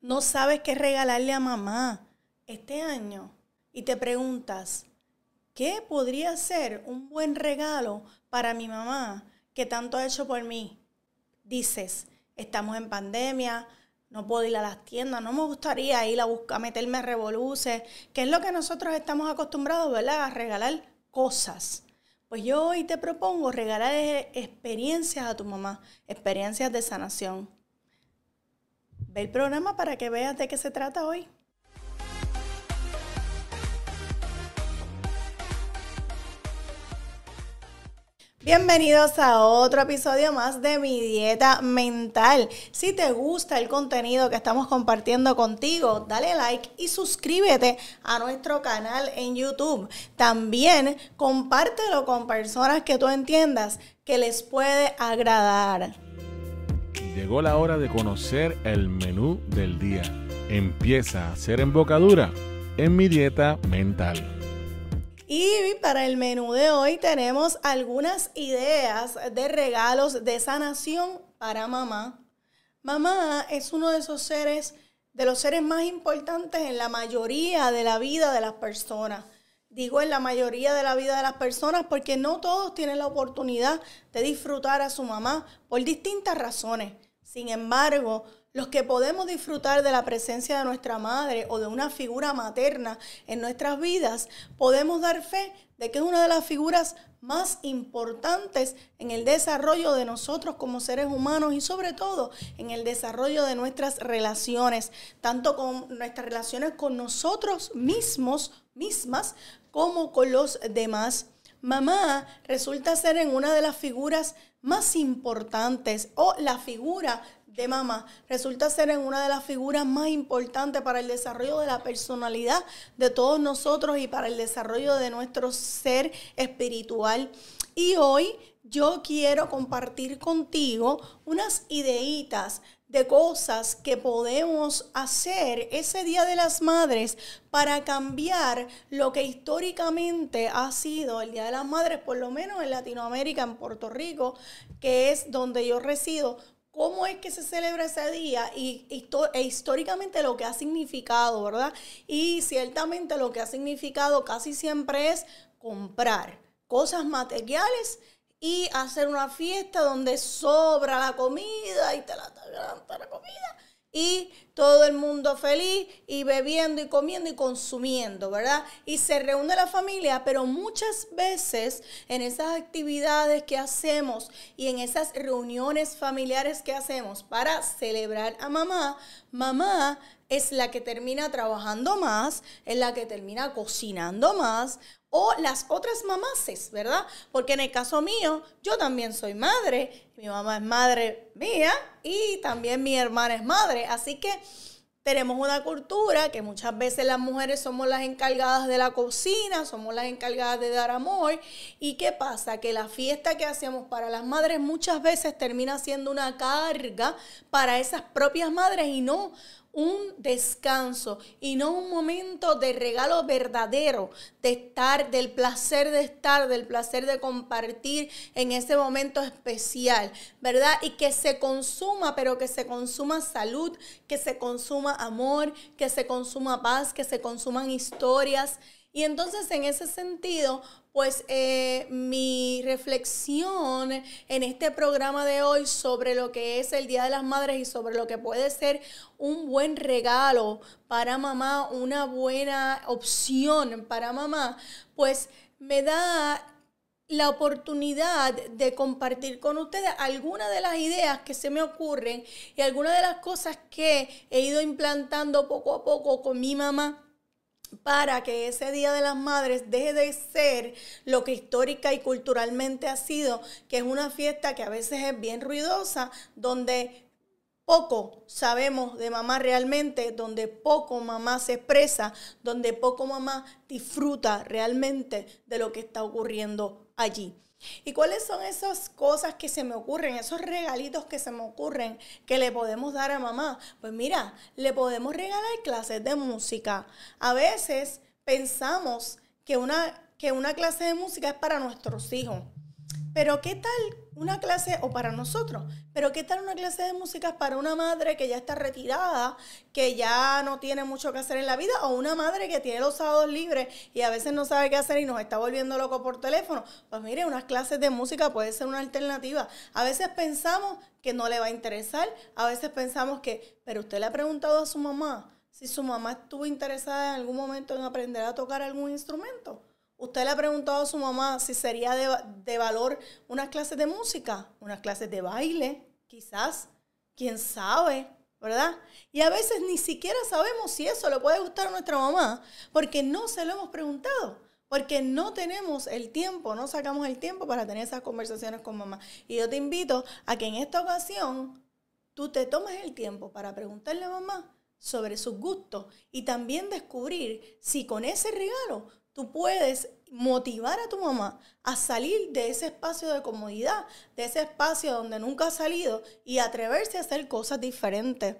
no sabes qué regalarle a mamá este año y te preguntas, ¿qué podría ser un buen regalo para mi mamá que tanto ha hecho por mí? Dices, estamos en pandemia, no puedo ir a las tiendas, no me gustaría ir a buscar, meterme a que es lo que nosotros estamos acostumbrados, ¿verdad? A regalar cosas. Pues yo hoy te propongo regalar experiencias a tu mamá, experiencias de sanación. El programa para que veas de qué se trata hoy. Bienvenidos a otro episodio más de mi dieta mental. Si te gusta el contenido que estamos compartiendo contigo, dale like y suscríbete a nuestro canal en YouTube. También compártelo con personas que tú entiendas que les puede agradar. Llegó la hora de conocer el menú del día. Empieza a hacer embocadura en mi dieta mental. Y para el menú de hoy tenemos algunas ideas de regalos de sanación para mamá. Mamá es uno de esos seres, de los seres más importantes en la mayoría de la vida de las personas. Digo en la mayoría de la vida de las personas porque no todos tienen la oportunidad de disfrutar a su mamá por distintas razones. Sin embargo, los que podemos disfrutar de la presencia de nuestra madre o de una figura materna en nuestras vidas, podemos dar fe de que es una de las figuras más importantes en el desarrollo de nosotros como seres humanos y sobre todo en el desarrollo de nuestras relaciones, tanto con nuestras relaciones con nosotros mismos, mismas, como con los demás. Mamá resulta ser en una de las figuras más importantes o la figura de mamá resulta ser en una de las figuras más importantes para el desarrollo de la personalidad de todos nosotros y para el desarrollo de nuestro ser espiritual. Y hoy yo quiero compartir contigo unas ideitas de cosas que podemos hacer ese Día de las Madres para cambiar lo que históricamente ha sido el Día de las Madres, por lo menos en Latinoamérica, en Puerto Rico, que es donde yo resido, cómo es que se celebra ese día y, e históricamente lo que ha significado, ¿verdad? Y ciertamente lo que ha significado casi siempre es comprar cosas materiales y hacer una fiesta donde sobra la comida y te la, la comida. Y todo el mundo feliz y bebiendo y comiendo y consumiendo, ¿verdad? Y se reúne la familia, pero muchas veces en esas actividades que hacemos y en esas reuniones familiares que hacemos para celebrar a mamá, mamá es la que termina trabajando más, es la que termina cocinando más, o las otras mamases, ¿verdad? Porque en el caso mío, yo también soy madre, mi mamá es madre mía y también mi hermana es madre, así que tenemos una cultura que muchas veces las mujeres somos las encargadas de la cocina, somos las encargadas de dar amor. ¿Y qué pasa? Que la fiesta que hacemos para las madres muchas veces termina siendo una carga para esas propias madres y no un descanso y no un momento de regalo verdadero, de estar, del placer de estar, del placer de compartir en ese momento especial, ¿verdad? Y que se consuma, pero que se consuma salud, que se consuma amor, que se consuma paz, que se consuman historias. Y entonces en ese sentido, pues eh, mi reflexión en este programa de hoy sobre lo que es el Día de las Madres y sobre lo que puede ser un buen regalo para mamá, una buena opción para mamá, pues me da la oportunidad de compartir con ustedes algunas de las ideas que se me ocurren y algunas de las cosas que he ido implantando poco a poco con mi mamá para que ese Día de las Madres deje de ser lo que histórica y culturalmente ha sido, que es una fiesta que a veces es bien ruidosa, donde poco sabemos de mamá realmente, donde poco mamá se expresa, donde poco mamá disfruta realmente de lo que está ocurriendo allí. ¿Y cuáles son esas cosas que se me ocurren, esos regalitos que se me ocurren que le podemos dar a mamá? Pues mira, le podemos regalar clases de música. A veces pensamos que una, que una clase de música es para nuestros hijos. Pero ¿qué tal una clase, o para nosotros, pero qué tal una clase de música para una madre que ya está retirada, que ya no tiene mucho que hacer en la vida, o una madre que tiene los sábados libres y a veces no sabe qué hacer y nos está volviendo loco por teléfono? Pues mire, unas clases de música puede ser una alternativa. A veces pensamos que no le va a interesar, a veces pensamos que, pero usted le ha preguntado a su mamá si su mamá estuvo interesada en algún momento en aprender a tocar algún instrumento. ¿Usted le ha preguntado a su mamá si sería de, valor unas clases de música, unas clases de baile, quizás? ¿Quién sabe? ¿Verdad? Y a veces ni siquiera sabemos si eso le puede gustar a nuestra mamá, porque no se lo hemos preguntado, porque no tenemos el tiempo, no sacamos el tiempo para tener esas conversaciones con mamá. Y yo te invito a que en esta ocasión tú te tomes el tiempo para preguntarle a mamá sobre sus gustos y también descubrir si con ese regalo tú puedes motivar a tu mamá a salir de ese espacio de comodidad, de ese espacio donde nunca ha salido y atreverse a hacer cosas diferentes.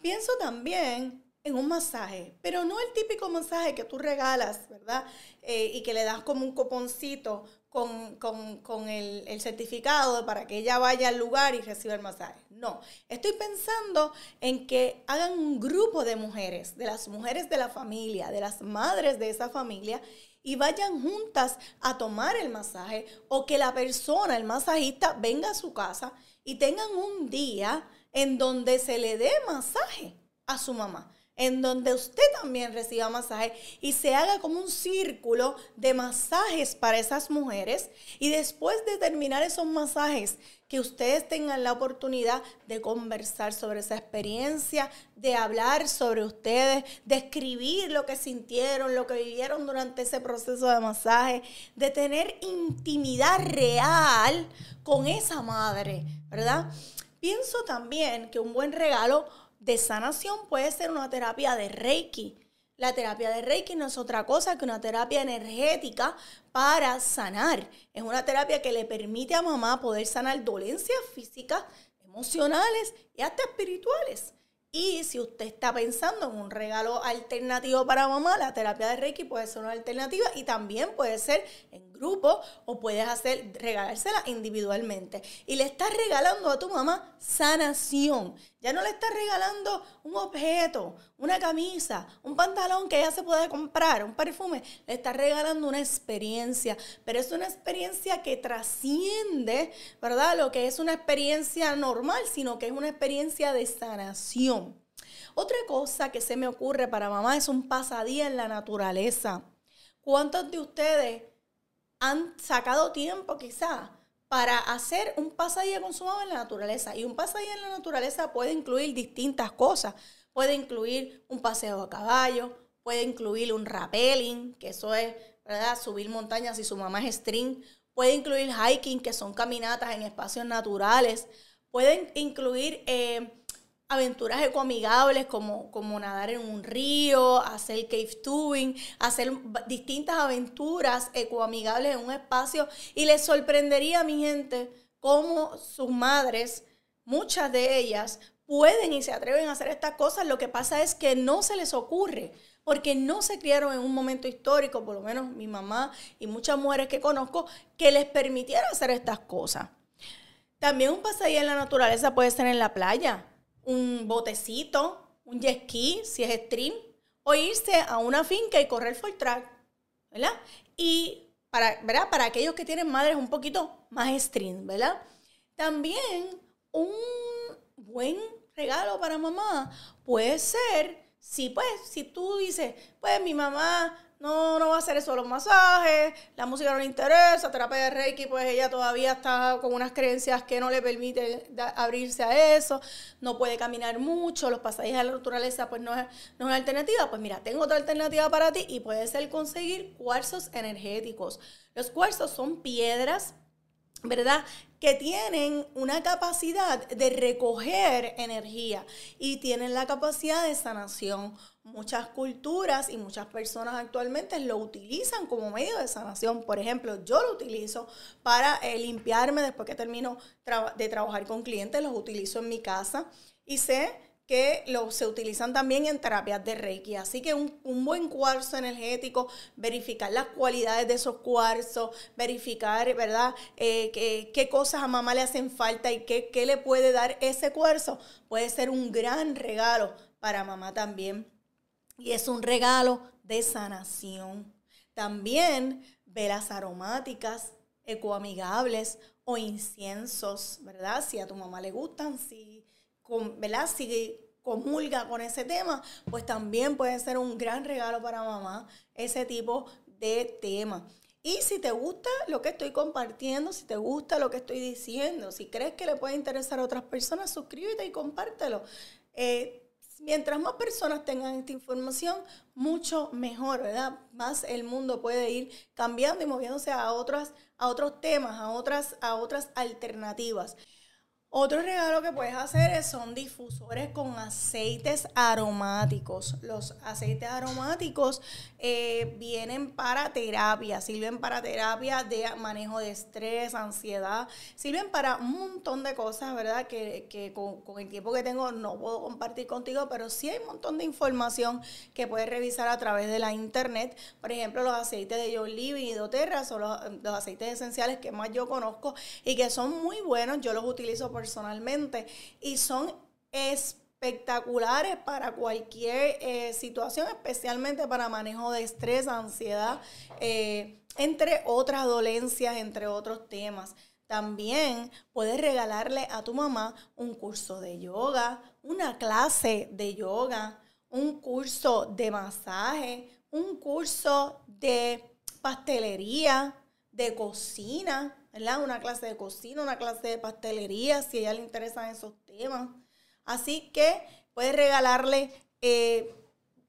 Pienso también en un masaje, pero no el típico masaje que tú regalas, ¿verdad? Eh, y que le das como un coponcito con, el, el, certificado para que ella vaya al lugar y reciba el masaje. No, estoy pensando en que hagan un grupo de mujeres, de las mujeres de la familia, de las madres de esa familia, y vayan juntas a tomar el masaje o que la persona, el masajista, venga a su casa y tengan un día en donde se le dé masaje a su mamá en donde usted también reciba masaje y se haga como un círculo de masajes para esas mujeres y después de terminar esos masajes que ustedes tengan la oportunidad de conversar sobre esa experiencia, de hablar sobre ustedes, de escribir lo que sintieron, lo que vivieron durante ese proceso de masaje, de tener intimidad real con esa madre, ¿verdad? Pienso también que un buen regalo de sanación puede ser una terapia de Reiki. La terapia de Reiki no es otra cosa que una terapia energética para sanar. Es una terapia que le permite a mamá poder sanar dolencias físicas, emocionales y hasta espirituales. Y si usted está pensando en un regalo alternativo para mamá, la terapia de Reiki puede ser una alternativa y también puede ser en grupo o puedes hacer regalársela individualmente. Y le estás regalando a tu mamá sanación. Ya no le estás regalando un objeto, una camisa, un pantalón que ella se puede comprar, un perfume. Le estás regalando una experiencia, pero es una experiencia que trasciende, ¿verdad? Lo que es una experiencia normal, sino que es una experiencia de sanación. Otra cosa que se me ocurre para mamá es un pasadía en la naturaleza. ¿Cuántos de ustedes han sacado tiempo quizá para hacer un pasadía con su mamá en la naturaleza? Y un pasadía en la naturaleza puede incluir distintas cosas. Puede incluir un paseo a caballo, puede incluir un rappelling, que eso es, ¿verdad? Subir montañas si su mamá es string. Puede incluir hiking, que son caminatas en espacios naturales. Pueden incluir eh, aventuras ecoamigables como, como nadar en un río, hacer cave tubing, hacer distintas aventuras ecoamigables en un espacio. Y les sorprendería a mi gente cómo sus madres, muchas de ellas, pueden y se atreven a hacer estas cosas. Lo que pasa es que no se les ocurre porque no se criaron en un momento histórico, por lo menos mi mamá y muchas mujeres que conozco, que les permitiera hacer estas cosas. También un pasadía en la naturaleza puede ser en la playa un botecito, un jet ski, si es stream, o irse a una finca y correr full track, ¿verdad? Y para, ¿verdad? para aquellos que tienen madres un poquito más stream, ¿verdad? También un buen regalo para mamá puede ser, si pues, si tú dices, pues mi mamá no, no va a hacer eso los masajes, la música no le interesa, terapia de Reiki, pues ella todavía está con unas creencias que no le permiten abrirse a eso, no puede caminar mucho, los pasajes a la naturaleza pues no es, no es una alternativa. Pues mira, tengo otra alternativa para ti y puede ser conseguir cuarzos energéticos. Los cuarzos son piedras ¿verdad? Que tienen una capacidad de recoger energía y tienen la capacidad de sanación. Muchas culturas y muchas personas actualmente lo utilizan como medio de sanación. Por ejemplo, yo lo utilizo para eh, limpiarme después que termino de trabajar con clientes, los utilizo en mi casa y sé que lo, se utilizan también en terapias de Reiki. Así que un, buen cuarzo energético, verificar las cualidades de esos cuarzos, verificar, ¿verdad?, eh, qué, cosas a mamá le hacen falta y qué, qué le puede dar ese cuarzo, puede ser un gran regalo para mamá también. Y es un regalo de sanación. También velas aromáticas, ecoamigables o inciensos, ¿verdad? Si a tu mamá le gustan, si ¿verdad? Si comulga con ese tema, pues también puede ser un gran regalo para mamá ese tipo de tema. Y si te gusta lo que estoy compartiendo, si te gusta lo que estoy diciendo, si crees que le puede interesar a otras personas, suscríbete y compártelo. Eh, mientras más personas tengan esta información, mucho mejor, ¿verdad? Más el mundo puede ir cambiando y moviéndose a, otras, a otros temas, a otras, a otras alternativas. Otro regalo que puedes hacer son difusores con aceites aromáticos. Los aceites aromáticos eh, vienen para terapia, sirven para terapia de manejo de estrés, ansiedad, sirven para un montón de cosas, ¿verdad? Que, con, el tiempo que tengo no puedo compartir contigo, pero sí hay un montón de información que puedes revisar a través de la internet. Por ejemplo, los aceites de John Living y doTERRA son los, los aceites esenciales que más yo conozco y que son muy buenos. Yo los utilizo por personalmente y son espectaculares para cualquier eh, situación, especialmente para manejo de estrés, ansiedad, eh, entre otras dolencias, entre otros temas. También puedes regalarle a tu mamá un curso de yoga, una clase de yoga, un curso de masaje, un curso de pastelería, de cocina, ¿verdad? Una clase de cocina, una clase de pastelería, si a ella le interesan esos temas. Así que puedes regalarle eh,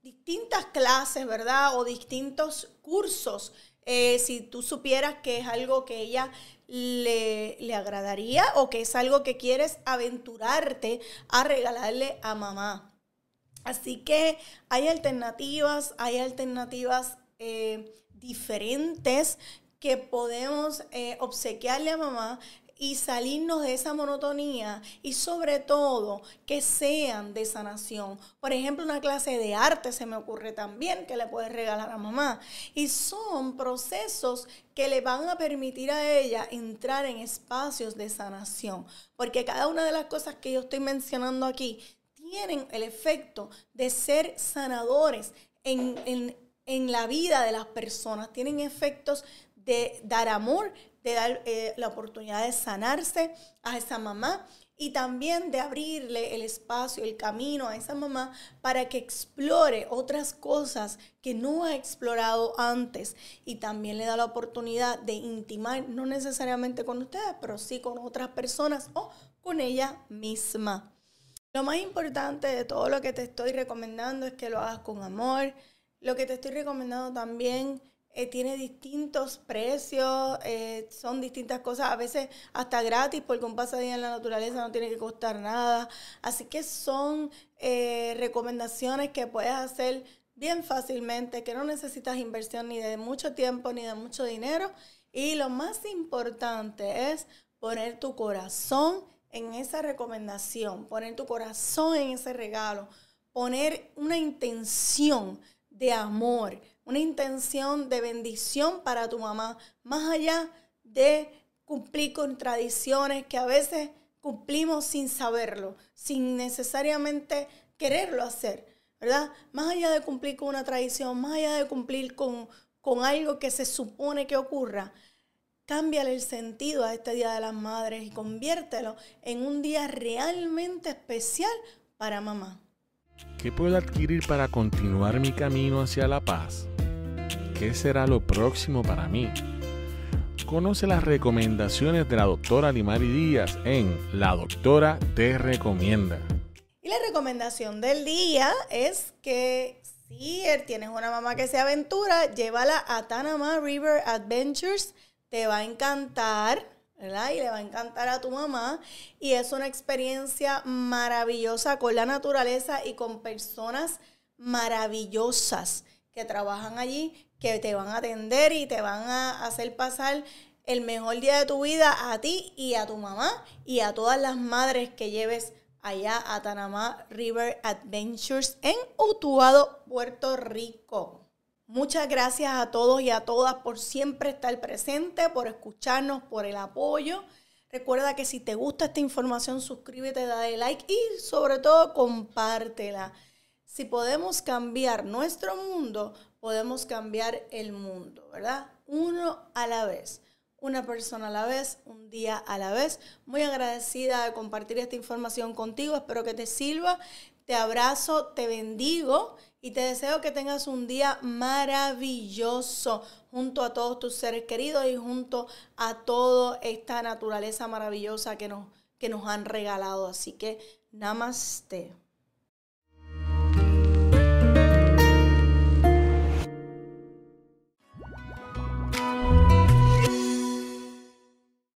distintas clases, ¿verdad? O distintos cursos. Eh, si tú supieras que es algo que ella le, le, agradaría o que es algo que quieres aventurarte a regalarle a mamá. Así que hay alternativas, hay alternativas eh, diferentes que podemos eh, obsequiarle a mamá y salirnos de esa monotonía y sobre todo que sean de sanación. Por ejemplo, una clase de arte se me ocurre también que le puedes regalar a mamá. Y son procesos que le van a permitir a ella entrar en espacios de sanación. Porque cada una de las cosas que yo estoy mencionando aquí tienen el efecto de ser sanadores en, en la vida de las personas, tienen efectos de dar amor, de dar eh, la oportunidad de sanarse a esa mamá y también de abrirle el espacio, el camino a esa mamá para que explore otras cosas que no ha explorado antes y también le da la oportunidad de intimar, no necesariamente con ustedes, pero sí con otras personas o con ella misma. Lo más importante de todo lo que te estoy recomendando es que lo hagas con amor. Lo que te estoy recomendando también eh, tiene distintos precios, eh, son distintas cosas, a veces hasta gratis, porque un pasadía en la naturaleza no tiene que costar nada. Así que son eh, recomendaciones que puedes hacer bien fácilmente, que no necesitas inversión ni de mucho tiempo ni de mucho dinero. Y lo más importante es poner tu corazón en esa recomendación, poner tu corazón en ese regalo, poner una intención de amor una intención de bendición para tu mamá, más allá de cumplir con tradiciones que a veces cumplimos sin saberlo, sin necesariamente quererlo hacer, ¿verdad? Más allá de cumplir con una tradición, más allá de cumplir con, con algo que se supone que ocurra, cámbiale el sentido a este Día de las Madres y conviértelo en un día realmente especial para mamá. ¿Qué puedo adquirir para continuar mi camino hacia la paz? ¿Qué será lo próximo para mí? Conoce las recomendaciones de la doctora Limari Díaz en La Doctora Te Recomienda. Y la recomendación del día es que si tienes una mamá que se aventura, llévala a Tanama River Adventures. Te va a encantar ¿verdad? Y le va a encantar a tu mamá. Y es una experiencia maravillosa con la naturaleza y con personas maravillosas que trabajan allí, que te van a atender y te van a hacer pasar el mejor día de tu vida a ti y a tu mamá y a todas las madres que lleves allá a Tanamá River Adventures en Utuado, Puerto Rico. Muchas gracias a todos y a todas por siempre estar presente, por escucharnos, por el apoyo. Recuerda que si te gusta esta información, suscríbete, dale like y sobre todo compártela. Si podemos cambiar nuestro mundo, podemos cambiar el mundo, ¿verdad? Uno a la vez una persona a la vez, un día a la vez. Muy agradecida de compartir esta información contigo. Espero que te sirva. Te abrazo, te bendigo y te deseo que tengas un día maravilloso junto a todos tus seres queridos y junto a toda esta naturaleza maravillosa que nos, que nos han regalado. Así que, namaste.